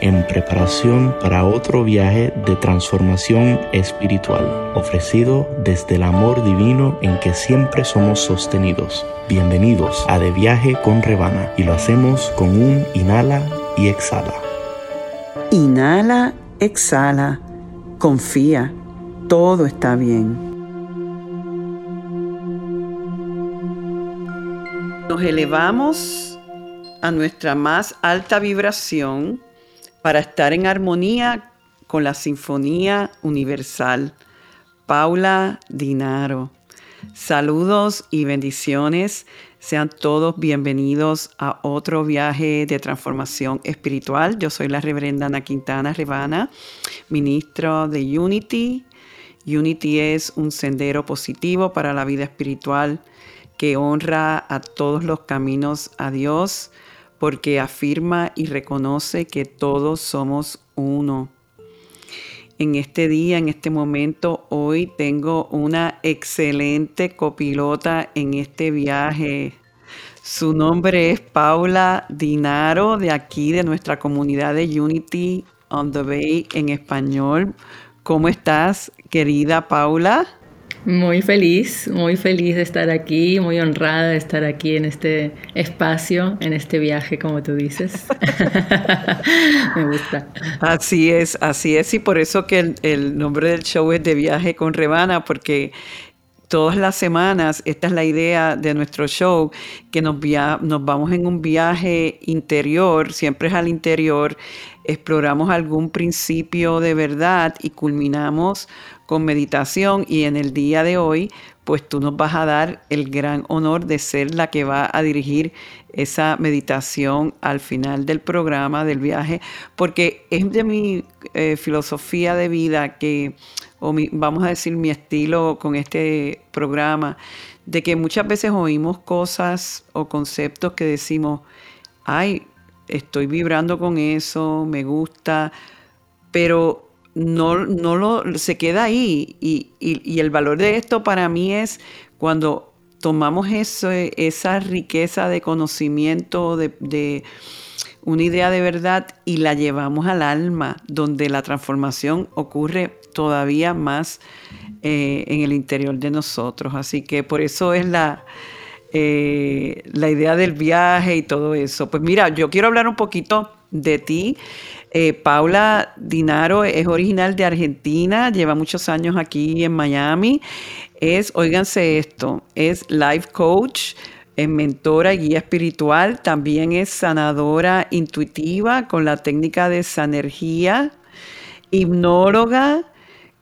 en preparación para otro viaje de transformación espiritual, ofrecido desde el amor divino en que siempre somos sostenidos. Bienvenidos a De Viaje con Rebana y lo hacemos con un inhala y exhala. Inhala, exhala, confía, todo está bien. Nos elevamos a nuestra más alta vibración para estar en armonía con la Sinfonía Universal. Paula Dinaro. Saludos y bendiciones. Sean todos bienvenidos a otro viaje de transformación espiritual. Yo soy la reverenda Ana Quintana Rebana, ministro de Unity. Unity es un sendero positivo para la vida espiritual que honra a todos los caminos a Dios porque afirma y reconoce que todos somos uno. En este día, en este momento, hoy tengo una excelente copilota en este viaje. Su nombre es Paula Dinaro, de aquí, de nuestra comunidad de Unity on the Bay en español. ¿Cómo estás, querida Paula? Muy feliz, muy feliz de estar aquí, muy honrada de estar aquí en este espacio, en este viaje, como tú dices. Me gusta. Así es, así es, y por eso que el, nombre del show es de viaje con Rebana, porque todas las semanas, esta es la idea de nuestro show, que nos, nos vamos en un viaje interior, siempre es al interior, exploramos algún principio de verdad y culminamos con meditación y en el día de hoy, pues tú nos vas a dar el gran honor de ser la que va a dirigir esa meditación al final del programa, del viaje, porque es de mi eh, filosofía de vida que, o vamos a decir mi estilo con este programa, de que muchas veces oímos cosas o conceptos que decimos, ay, estoy vibrando con eso, me gusta, pero no, no lo, se queda ahí. Y, el valor de esto para mí es cuando tomamos eso, esa riqueza de conocimiento, de, una idea de verdad y la llevamos al alma, donde la transformación ocurre todavía más eh, en el interior de nosotros. Así que por eso es la, eh, la idea del viaje y todo eso. Pues mira, yo quiero hablar un poquito de ti. Eh, Paula Dinaro es original de Argentina, lleva muchos años aquí en Miami. Es, óiganse esto, es life coach, es mentora y guía espiritual, también es sanadora intuitiva con la técnica de sanergía, hipnóloga,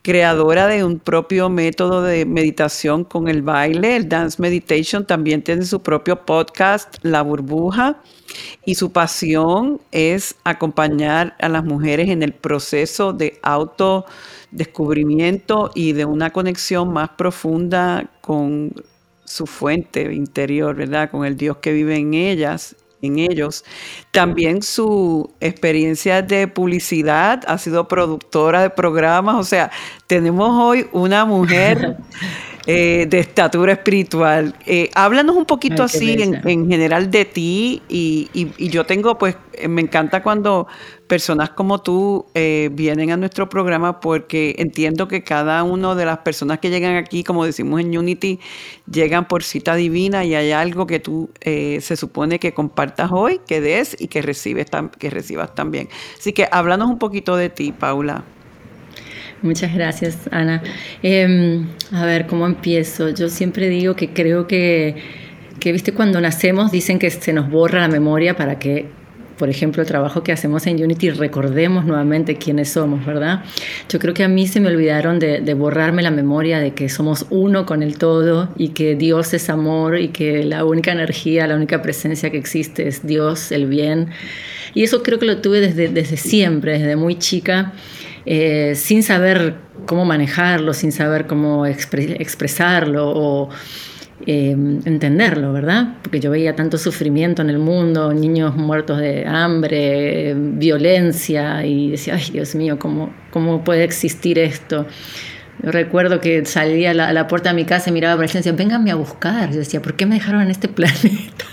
creadora de un propio método de meditación con el baile, el Dance Meditation, también tiene su propio podcast, La Burbuja, y su pasión es acompañar a las mujeres en el proceso de autodescubrimiento y de una conexión más profunda con su fuente interior, ¿verdad? Con el Dios que vive en ellas en ellos. También su experiencia de publicidad, ha sido productora de programas, o sea, tenemos hoy una mujer eh, de estatura espiritual. Eh, háblanos un poquito así en, general de ti y, y, yo tengo, pues, eh, me encanta cuando personas como tú eh, vienen a nuestro programa porque entiendo que cada una de las personas que llegan aquí, como decimos en Unity, llegan por cita divina y hay algo que tú se supone que compartas hoy, que des y que recibes, que recibas también. Así que háblanos un poquito de ti, Paula. Muchas gracias, Ana. Em, a ver, ¿cómo empiezo? Yo siempre digo que creo que, que, viste, cuando nacemos dicen que se nos borra la memoria para que, por ejemplo, el trabajo que hacemos en Unity recordemos nuevamente quiénes somos, ¿verdad? Yo creo que a mí se me olvidaron de, de borrarme la memoria de que somos uno con el todo y que Dios es amor y que la única energía, la única presencia que existe es Dios, el bien. Y eso creo que lo tuve desde, desde siempre, desde muy chica. Eh, sin saber cómo manejarlo sin saber cómo expresarlo o em, entenderlo, ¿verdad? Porque yo veía tanto sufrimiento en el mundo, niños muertos de hambre, violencia, y decía, ay Dios mío, ¿cómo, cómo puede existir esto? Yo recuerdo que salía a la, puerta de mi casa y miraba por el y decía, vénganme a buscar. Yo decía, ¿por qué me dejaron en este planeta?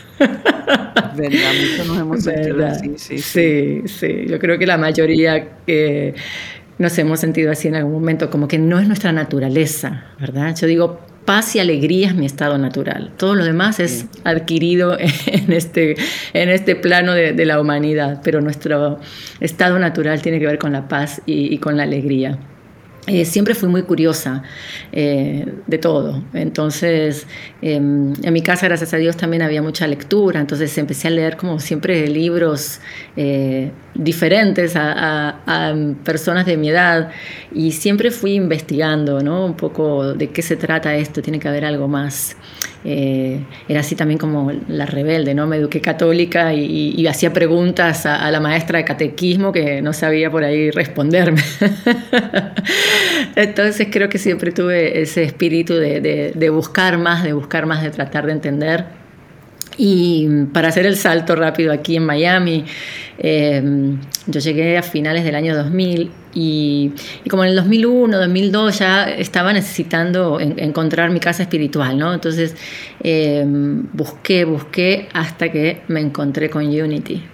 Verdad, nos hemos sentido así, sí, sí. Sí, Yo creo que la mayoría eh, nos hemos sentido así en algún momento, como que no es nuestra naturaleza, ¿verdad? Yo digo, paz y alegría es mi estado natural. Todo lo demás es adquirido en este, en este plano de, la humanidad, pero nuestro estado natural tiene que ver con la paz y con la alegría. Eh, siempre fui muy curiosa eh, de todo. Entonces, em, en mi casa, gracias a Dios, también había mucha lectura. Entonces empecé a leer como siempre libros eh, diferentes a, personas de mi edad y siempre fui investigando, ¿no? Un poco de qué se trata esto, tiene que haber algo más. Eh, era así también como la rebelde, ¿no? Me eduqué católica y, hacía preguntas a, la maestra de catequismo que no sabía por ahí responderme. Entonces creo que siempre tuve ese espíritu de buscar más, de buscar más, de tratar de entender. Y para hacer el salto rápido aquí en Miami, em, yo llegué a finales del año 2000 y, como en el 2001, 2002 ya estaba necesitando encontrar mi casa espiritual, ¿no? Entonces em, busqué, busqué hasta que me encontré con Unity.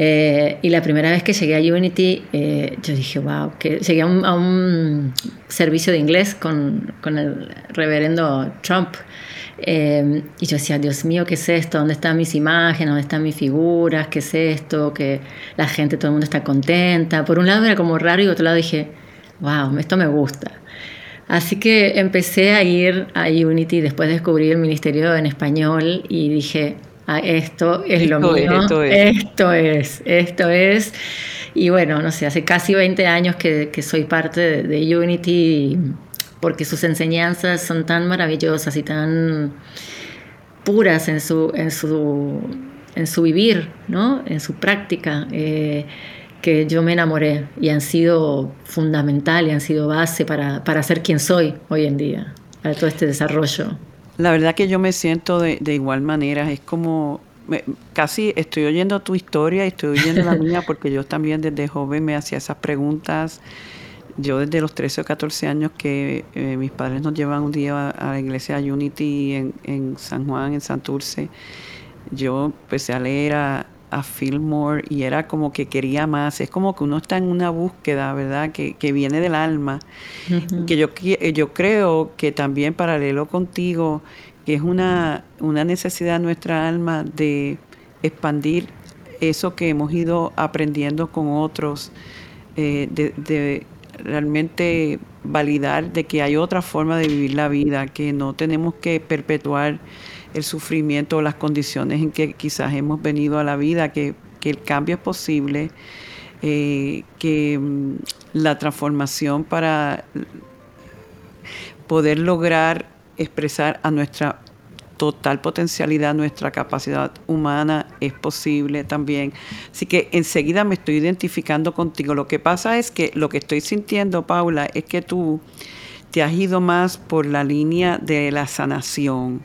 Eh, y la primera vez que llegué a Unity, eh, yo dije, wow, que llegué a un, servicio de inglés con, con el reverendo Trump. Eh, y yo decía, Dios mío, ¿qué es esto? ¿Dónde están mis imágenes? ¿Dónde están mis figuras? ¿Qué es esto? Que la gente, todo el mundo está contenta. Por un lado era como raro y por otro lado dije, wow, esto me gusta. Así que empecé a ir a Unity después de descubrir el ministerio en español y dije, ah, esto es lo mío, esto, es. esto es, Y bueno, no sé, hace casi 20 años que, que soy parte de, de Unity porque sus enseñanzas son tan maravillosas y tan puras en su, en su, en su vivir, ¿no? en su práctica, eh, que yo me enamoré y han sido fundamental y han sido base para, para ser quien soy hoy en día, para todo este desarrollo. La verdad que yo me siento de, de igual manera, es como casi estoy oyendo tu historia y estoy oyendo la mía porque yo también desde joven me hacía esas preguntas. Yo desde los 13 o 14 años que eh, mis padres nos llevan un día a, la iglesia Unity en, San Juan, en Santurce, yo empecé a leer a, a Fillmore y era como que quería más. Es como que uno está en una búsqueda, ¿verdad? Que, viene del alma. Que yo, yo creo que también paralelo contigo, que es una, una necesidad de nuestra alma de expandir eso que hemos ido aprendiendo con otros, eh, de realmente validar de que hay otra forma de vivir la vida, que no tenemos que perpetuar el sufrimiento o las condiciones en que quizás hemos venido a la vida, que, el cambio es posible, eh, que mm, la transformación para poder lograr expresar a nuestra total potencialidad, nuestra capacidad humana es posible también. Así que enseguida me estoy identificando contigo. Lo que pasa es que lo que estoy sintiendo, Paula, es que tú te has ido más por la línea de la sanación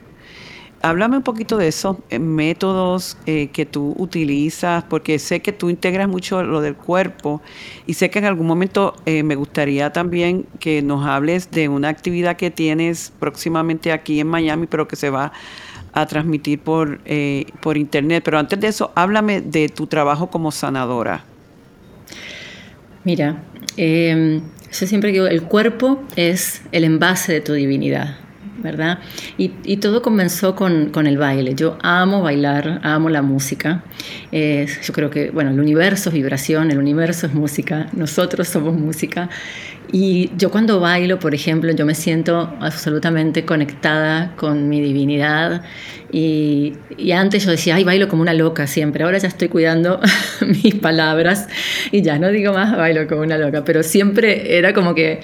háblame un poquito de esos eh, métodos eh, que tú utilizas, porque sé que tú integras mucho lo del cuerpo y sé que en algún momento eh, me gustaría también que nos hables de una actividad que tienes próximamente aquí en Miami, pero que se va a transmitir por, por internet. Pero antes de eso, háblame de tu trabajo como sanadora. Mira, em, yo siempre digo, el cuerpo es el envase de tu divinidad. ¿Verdad? Y, todo comenzó con, el baile. Yo amo bailar, amo la música. yo creo que, bueno, el universo es vibración, el universo es música, nosotros somos música. Y yo cuando bailo, por ejemplo, yo me siento absolutamente conectada con mi divinidad. Y, antes yo decía, ay, bailo como una loca siempre. Ahora ya estoy cuidando mis palabras y ya no digo más bailo como una loca. Pero siempre era como que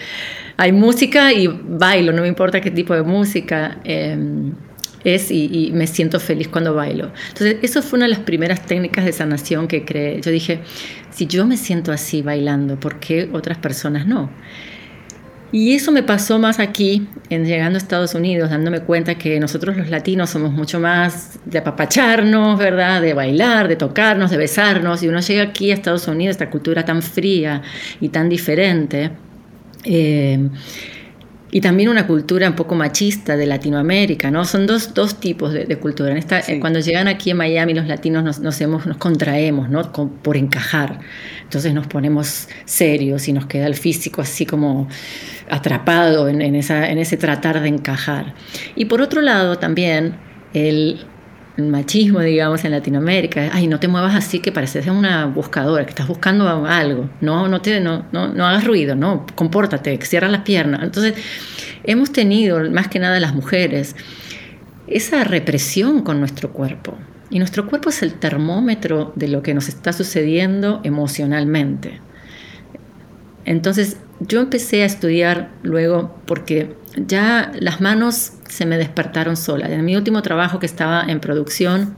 hay música y bailo, no me importa qué tipo de música em, es y, me siento feliz cuando bailo. Entonces, eso fue una de las primeras técnicas de sanación que creé. Yo dije, si yo me siento así bailando, ¿por qué otras personas no? Y eso me pasó más aquí, en llegando a Estados Unidos, dándome cuenta que nosotros los latinos somos mucho más de apapacharnos, ¿verdad? De bailar, de tocarnos, de besarnos. Y uno llega aquí a Estados Unidos, esta cultura tan fría y tan diferente. Eh, y también una cultura un poco machista de Latinoamérica, ¿no? Son dos, dos tipos de, cultura. esta, Cuando llegan aquí en Miami los latinos nos, nos, nos contraemos, ¿no? por encajar. Entonces nos ponemos serios y nos queda el físico así como atrapado en, en, esa, en ese tratar de encajar. Y por otro lado también el, machismo, digamos, en Latinoamérica. Ay, no te muevas así que pareces una buscadora, que estás buscando algo. No, no, te, no, no, no hagas ruido, no, compórtate, cierra las piernas. Entonces, hemos tenido, más que nada las mujeres, esa represión con nuestro cuerpo. Y nuestro cuerpo es el termómetro de lo que nos está sucediendo emocionalmente. Entonces, yo empecé a estudiar luego porque ya las manos se me despertaron solas. En mi último trabajo que estaba en producción,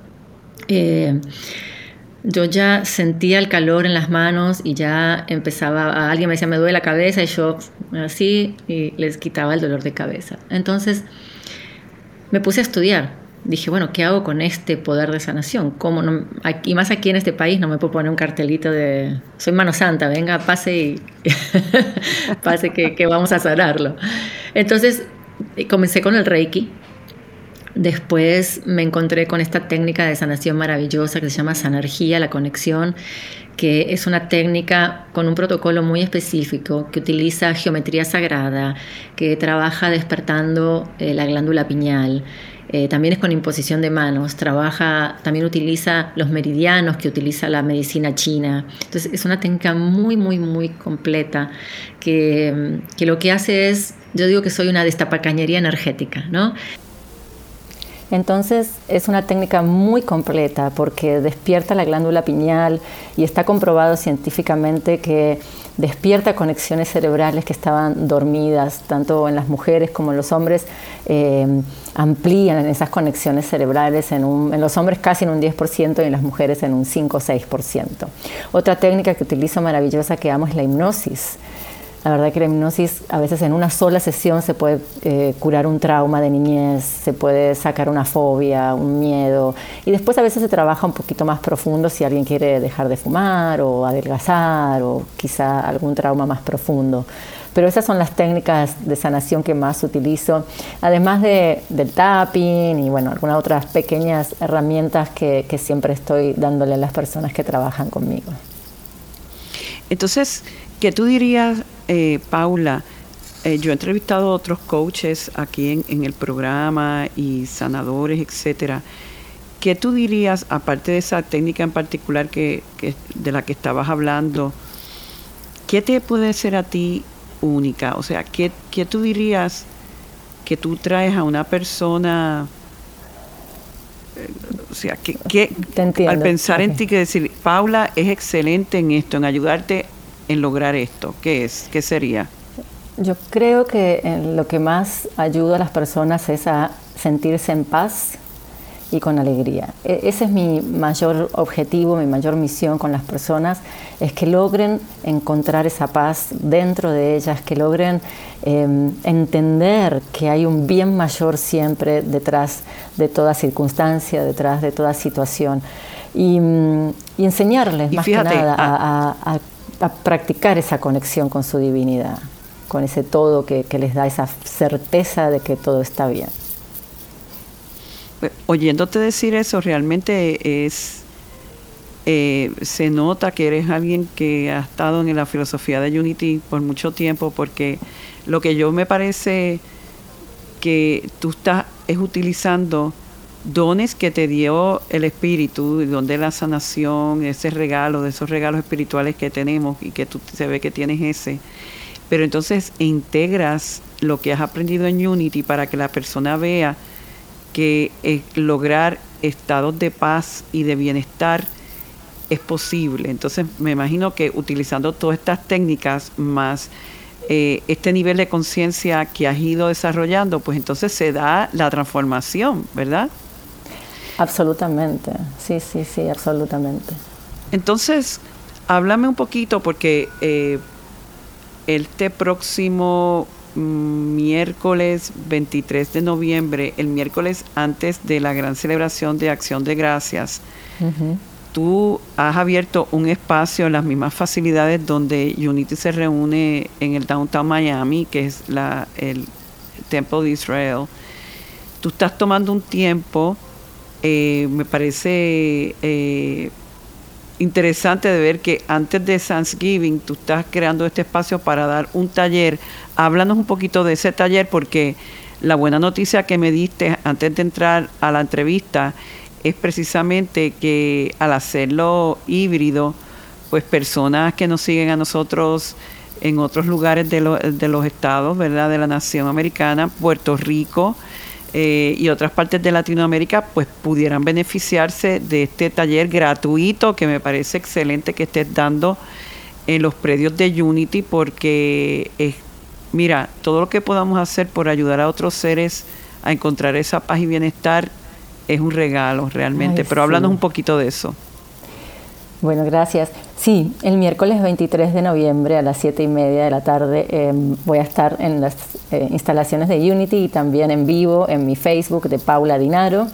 eh, yo ya sentía el calor en las manos y ya empezaba, alguien me decía me duele la cabeza y yo así y les quitaba el dolor de cabeza. Entonces me puse a estudiar. Dije, bueno, ¿qué hago con este poder de sanación? ¿Cómo no, y más aquí en este país no me puedo poner un cartelito de soy mano santa, venga, pase y pase que, que vamos a sanarlo. Entonces comencé con el Reiki. Después me encontré con esta técnica de sanación maravillosa que se llama Sanergía, la conexión, que es una técnica con un protocolo muy específico que utiliza geometría sagrada, que trabaja despertando eh, la glándula piñal. Eh, también es con imposición de manos, trabaja, también utiliza los meridianos que utiliza la medicina china. Entonces es una técnica muy, muy, muy completa que, que lo que hace es yo digo que soy una destapacañería energética, ¿no? Entonces es una técnica muy completa porque despierta la glándula pineal y está comprobado científicamente que despierta conexiones cerebrales que estaban dormidas, tanto en las mujeres como en los hombres, eh, amplían esas conexiones cerebrales, en, en, los hombres casi en un 10% y en las mujeres en un 5 o 6%. Otra técnica que utilizo maravillosa que amo es la hipnosis. La verdad que la hipnosis a veces en una sola sesión se puede eh, curar un trauma de niñez, se puede sacar una fobia, un miedo y después a veces se trabaja un poquito más profundo si alguien quiere dejar de fumar o adelgazar o quizá algún trauma más profundo. Pero esas son las técnicas de sanación que más utilizo, además de, del tapping y bueno, algunas otras pequeñas herramientas que, que siempre estoy dándole a las personas que trabajan conmigo. Entonces, ¿qué tú dirías eh, Paula, eh, yo he entrevistado a otros coaches aquí en, el programa y sanadores, etcétera. ¿Qué tú dirías, aparte de esa técnica en particular que, de la que estabas hablando, qué te puede ser a ti única? O sea, ¿qué, qué tú dirías que tú traes a una persona? Eh, o sea, que, al pensar en ti, que decir, Paula es excelente en esto, en ayudarte en lograr esto? ¿Qué es? ¿Qué sería? Yo creo que lo que más ayuda a las personas es a sentirse en paz y con alegría. E, ese es mi mayor objetivo, mi mayor misión con las personas, es que logren encontrar esa paz dentro de ellas, que logren em, entender que hay un bien mayor siempre detrás de toda circunstancia, detrás de toda situación. Y, mm, enseñarles más que nada ah, a, a a practicar esa conexión con su divinidad, con ese todo que, les da esa certeza de que todo está bien. Oyéndote decir eso, realmente es eh, se nota que eres alguien que ha estado en la filosofía de Unity por mucho tiempo, porque lo que yo me parece que tú estás es utilizando dones que te dio el Espíritu, donde la sanación, ese regalo, de esos regalos espirituales que tenemos y que tú se ve que tienes ese. Pero entonces integras lo que has aprendido en Unity para que la persona vea que eh, lograr estados de paz y de bienestar es posible. Entonces me imagino que utilizando todas estas técnicas más eh, este nivel de conciencia que has ido desarrollando, pues entonces se da la transformación, ¿verdad? Absolutamente, sí, sí, sí, absolutamente. Entonces, háblame un poquito porque eh, este próximo miércoles 23 de noviembre, el miércoles antes de la gran celebración de Acción de Gracias, tú has abierto un espacio en las mismas facilidades donde Unity se reúne en el Downtown Miami, que es la, el Templo de Israel. Tú estás tomando un tiempo, eh, me parece eh, interesante de ver que antes de Thanksgiving tú estás creando este espacio para dar un taller. Háblanos un poquito de ese taller porque la buena noticia que me diste antes de entrar a la entrevista es precisamente que al hacerlo híbrido, pues personas que nos siguen a nosotros en otros lugares de, de los estados, ¿verdad? De la nación americana, Puerto Rico, eh, y otras partes de Latinoamérica pues pudieran beneficiarse de este taller gratuito que me parece excelente que estés dando en los predios de Unity porque es, mira, todo lo que podamos hacer por ayudar a otros seres a encontrar esa paz y bienestar es un regalo realmente, pero háblanos un poquito de eso. Bueno, gracias. Sí, el miércoles 23 de noviembre a las 7 y media de la tarde em, voy a estar en las eh, instalaciones de Unity y también en vivo en mi Facebook de Paula Dinaro,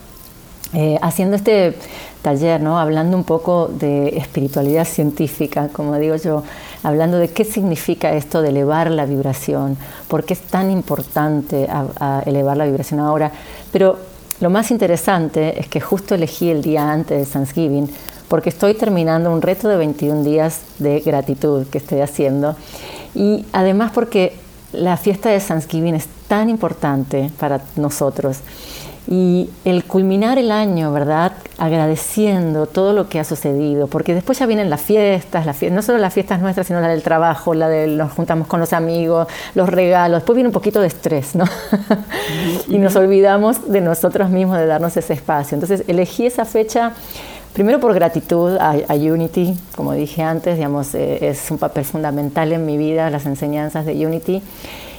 eh, haciendo este taller, ¿no? hablando un poco de espiritualidad científica, como digo yo, hablando de qué significa esto de elevar la vibración, por qué es tan importante elevar la vibración ahora. Pero lo más interesante es que justo elegí el día antes de Thanksgiving porque estoy terminando un reto de 21 días de gratitud que estoy haciendo y además porque la fiesta de Thanksgiving es tan importante para nosotros y el culminar el año, ¿verdad? Agradeciendo todo lo que ha sucedido, porque después ya vienen las fiestas, las no solo las fiestas nuestras, sino la del trabajo, la de nos juntamos con los amigos, los regalos, después viene un poquito de estrés, ¿no? y nos olvidamos de nosotros mismos, de darnos ese espacio. Entonces elegí esa fecha Primero por gratitud a, Unity, como dije antes, eh, es un papel fundamental en mi vida, las enseñanzas de Unity,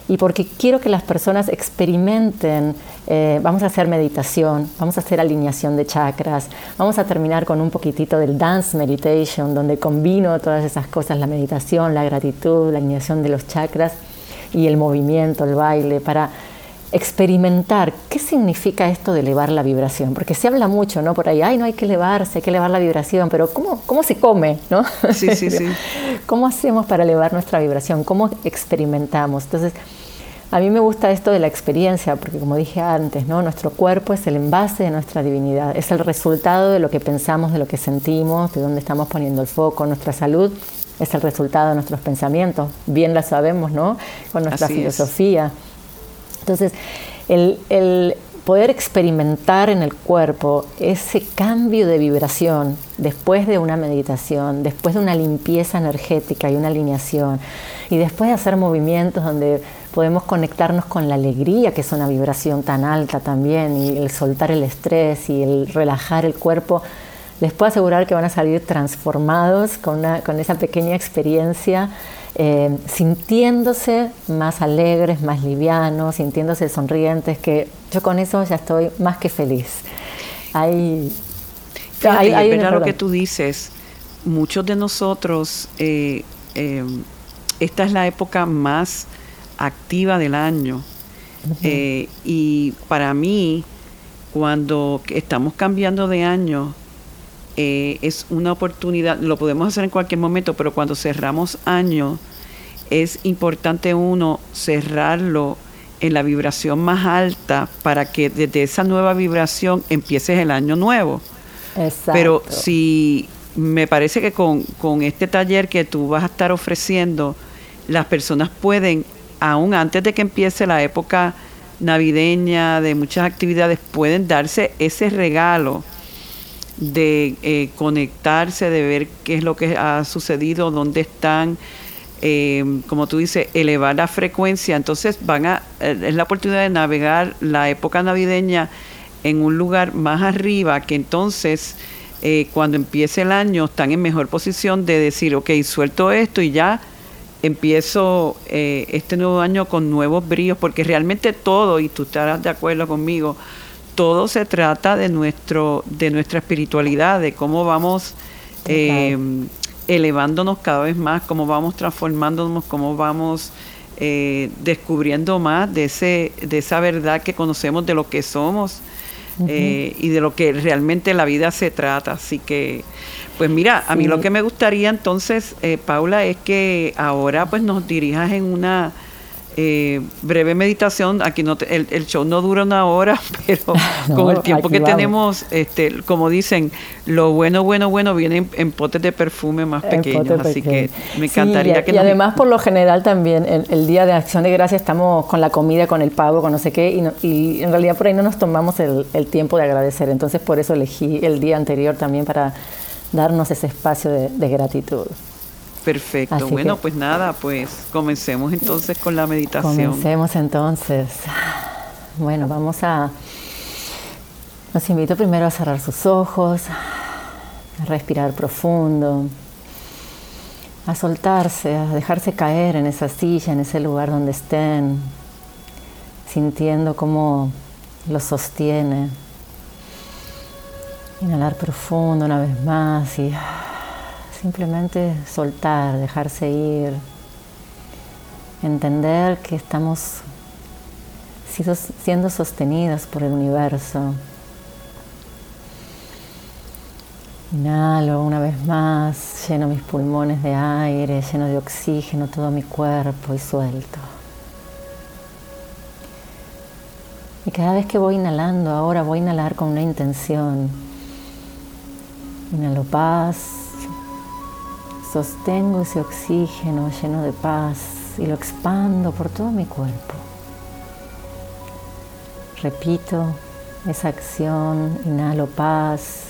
y porque quiero que las personas experimenten, eh, vamos a hacer meditación, vamos a hacer alineación de chakras, vamos a terminar con un poquitito del dance meditation, donde combino todas esas cosas, la meditación, la gratitud, la alineación de los chakras y el movimiento, el baile, para experimentar qué significa esto de elevar la vibración, porque se habla mucho, ¿no? Por ahí, ay, no hay que elevarse, hay que elevar la vibración, pero ¿cómo, cómo se come, ¿no? Sí, sí, sí. ¿Cómo hacemos para elevar nuestra vibración? ¿Cómo experimentamos? Entonces, a mí me gusta esto de la experiencia, porque como dije antes, ¿no? Nuestro cuerpo es el envase de nuestra divinidad, es el resultado de lo que pensamos, de lo que sentimos, de dónde estamos poniendo el foco, nuestra salud es el resultado de nuestros pensamientos, bien la sabemos, ¿no? Con nuestra filosofía. Entonces, el, poder experimentar en el cuerpo ese cambio de vibración después de una meditación, después de una limpieza energética y una alineación, y después de hacer movimientos donde podemos conectarnos con la alegría, que es una vibración tan alta también, y el soltar el estrés y el relajar el cuerpo, les puedo asegurar que van a salir transformados con, con esa pequeña experiencia eh, sintiéndose más alegres, más livianos, sintiéndose sonrientes, que yo con eso ya estoy más que feliz. Hay, hay, lo que tú dices. Muchos de nosotros, eh, eh, esta es la época más activa del año. y para mí, cuando estamos cambiando de año, es una oportunidad, lo podemos hacer en cualquier momento, pero cuando cerramos año, es importante uno cerrarlo en la vibración más alta para que desde esa nueva vibración empieces el año nuevo. Exacto. Pero si me parece que con, con este taller que tú vas a estar ofreciendo, las personas pueden, aún antes de que empiece la época navideña, de muchas actividades, pueden darse ese regalo de eh, conectarse, de ver qué es lo que ha sucedido, dónde están, eh, como tú dices, elevar la frecuencia. Entonces van a, eh, es la oportunidad de navegar la época navideña en un lugar más arriba, que entonces eh, cuando empiece el año están en mejor posición de decir, ok, suelto esto y ya empiezo este nuevo año con nuevos bríos, porque realmente todo, y tú estarás de acuerdo conmigo, todo se trata de nuestro, de nuestra espiritualidad, de cómo vamos elevándonos cada vez más, cómo vamos transformándonos, cómo vamos eh, descubriendo más de, ese, de esa verdad que conocemos de lo que somos eh, y de lo que realmente la vida se trata. Así que, pues mira, a mí lo que me gustaría entonces, eh, Paula, es que ahora pues nos dirijas en una eh, breve meditación. Aquí no el, show no dura una hora, pero con el tiempo que tenemos, este, como dicen, lo bueno, bueno, bueno viene en, potes de perfume más pequeños. Así que me encantaría y, que Y además, por lo general, también el, día de Acción de Gracia estamos con la comida, con el pavo, con no sé qué, y, en realidad por ahí no nos tomamos el, tiempo de agradecer. Entonces, por eso elegí el día anterior también para darnos ese espacio de gratitud. Perfecto. bueno, pues nada, pues comencemos entonces con la meditación. Comencemos entonces. Bueno, vamos a... Los invito primero a cerrar sus ojos, a respirar profundo, a soltarse, a dejarse caer en esa silla, en ese lugar donde estén, sintiendo cómo lo sostiene. Inhalar profundo una vez más y Simplemente soltar, dejarse ir, entender que estamos siendo sostenidos por el universo. Inhalo una vez más, lleno mis pulmones de aire, lleno de oxígeno todo mi cuerpo y suelto. Y cada vez que voy inhalando, ahora voy a inhalar con una intención. Inhalo paz, Sostengo ese oxígeno lleno de paz y lo expando por todo mi cuerpo. Repito esa acción, inhalo paz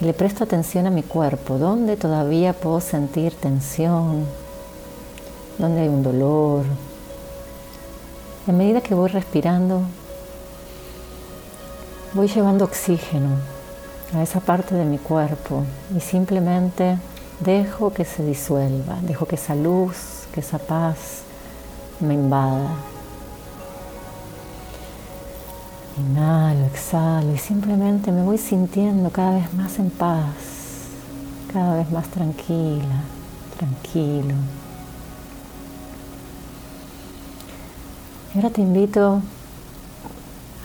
y le presto atención a mi cuerpo, donde todavía puedo sentir tensión, donde hay un dolor. a medida que voy respirando, voy llevando oxígeno a esa parte de mi cuerpo y simplemente Dejo que se disuelva, dejo que esa luz, que esa paz me invada. Inhalo, exhalo y simplemente me voy sintiendo cada vez más en paz, cada vez más tranquila, tranquilo. Y ahora te invito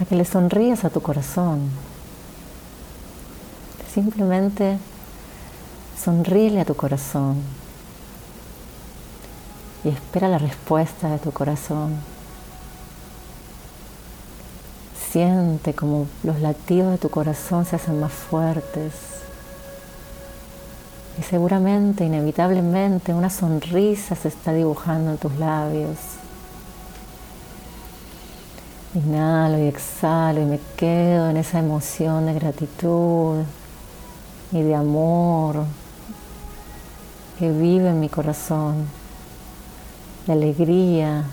a que le sonrías a tu corazón. Simplemente Sonríele a tu corazón y espera la respuesta de tu corazón. Siente como los latidos de tu corazón se hacen más fuertes y seguramente, inevitablemente, una sonrisa se está dibujando en tus labios. Inhalo y exhalo y me quedo en esa emoción de gratitud y de amor que vive en mi corazón, de alegría.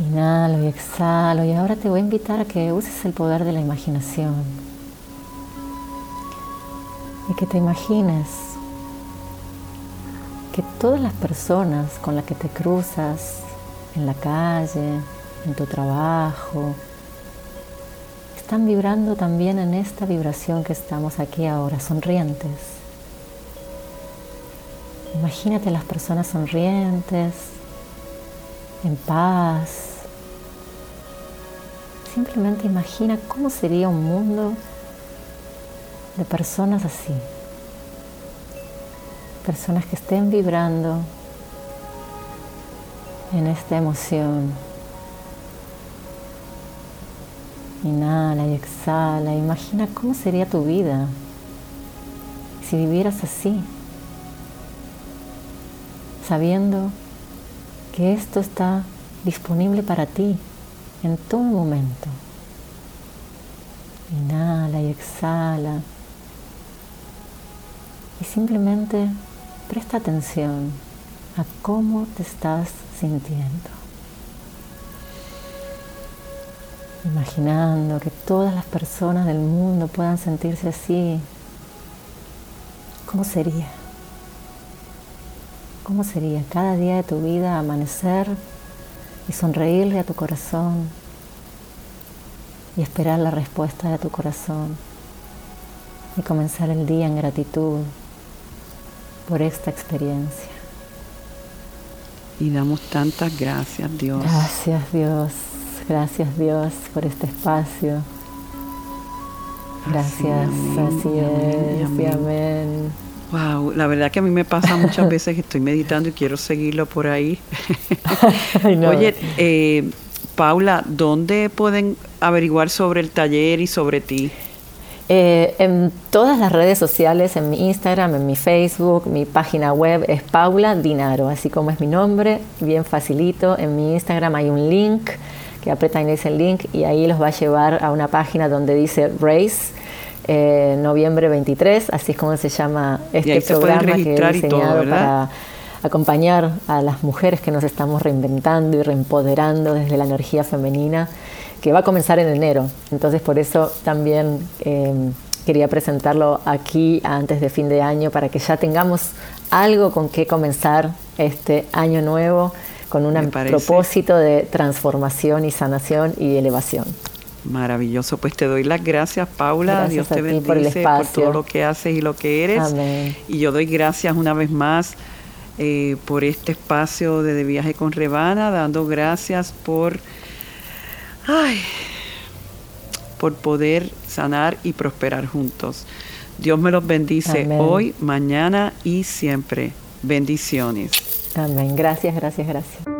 Inhalo y exhalo y ahora te voy a invitar a que uses el poder de la imaginación y que te imagines que todas las personas con las que te cruzas en la calle, en tu trabajo, están vibrando también en esta vibración que estamos aquí ahora, sonrientes. Imagínate las personas sonrientes, en paz. Simplemente imagina cómo sería un mundo de personas así. Personas que estén vibrando en esta emoción. Inhala y exhala. Imagina cómo sería tu vida si vivieras así, sabiendo que esto está disponible para ti en todo momento. Inhala y exhala. Y simplemente presta atención a cómo te estás sintiendo. Imaginando que todas las personas del mundo puedan sentirse así, ¿cómo sería? ¿Cómo sería cada día de tu vida amanecer y sonreírle a tu corazón y esperar la respuesta de tu corazón y comenzar el día en gratitud por esta experiencia. Y damos tantas gracias, Dios. Gracias, Dios. Gracias, Dios, por este espacio. Gracias, así, es, amén. Wow, la verdad que a mí me pasa muchas veces que estoy meditando y quiero seguirlo por ahí. Oye, eh, Paula, ¿dónde pueden averiguar sobre el taller y sobre ti? Eh, en todas las redes sociales, en mi Instagram, en mi Facebook, mi página web es Paula Dinaro, así como es mi nombre, bien facilito. En mi Instagram hay un link que apretan ese link y ahí los va a llevar a una página donde dice Race. Eh, noviembre 23, así es como se llama este programa que he diseñado para acompañar a las mujeres que nos estamos reinventando y reempoderando desde la energía femenina, que va a comenzar en enero. Entonces por eso también eh, quería presentarlo aquí antes de fin de año para que ya tengamos algo con qué comenzar este año nuevo con un propósito de transformación y sanación y elevación. Maravilloso, pues te doy las gracias, Paula. Dios te bendice por, todo lo que haces y lo que eres. Y yo doy gracias una vez más eh, por este espacio de, de, viaje con Rebana, dando gracias por, ay, por poder sanar y prosperar juntos. Dios me los bendice hoy, mañana y siempre. Bendiciones. Amén. Gracias, gracias, gracias.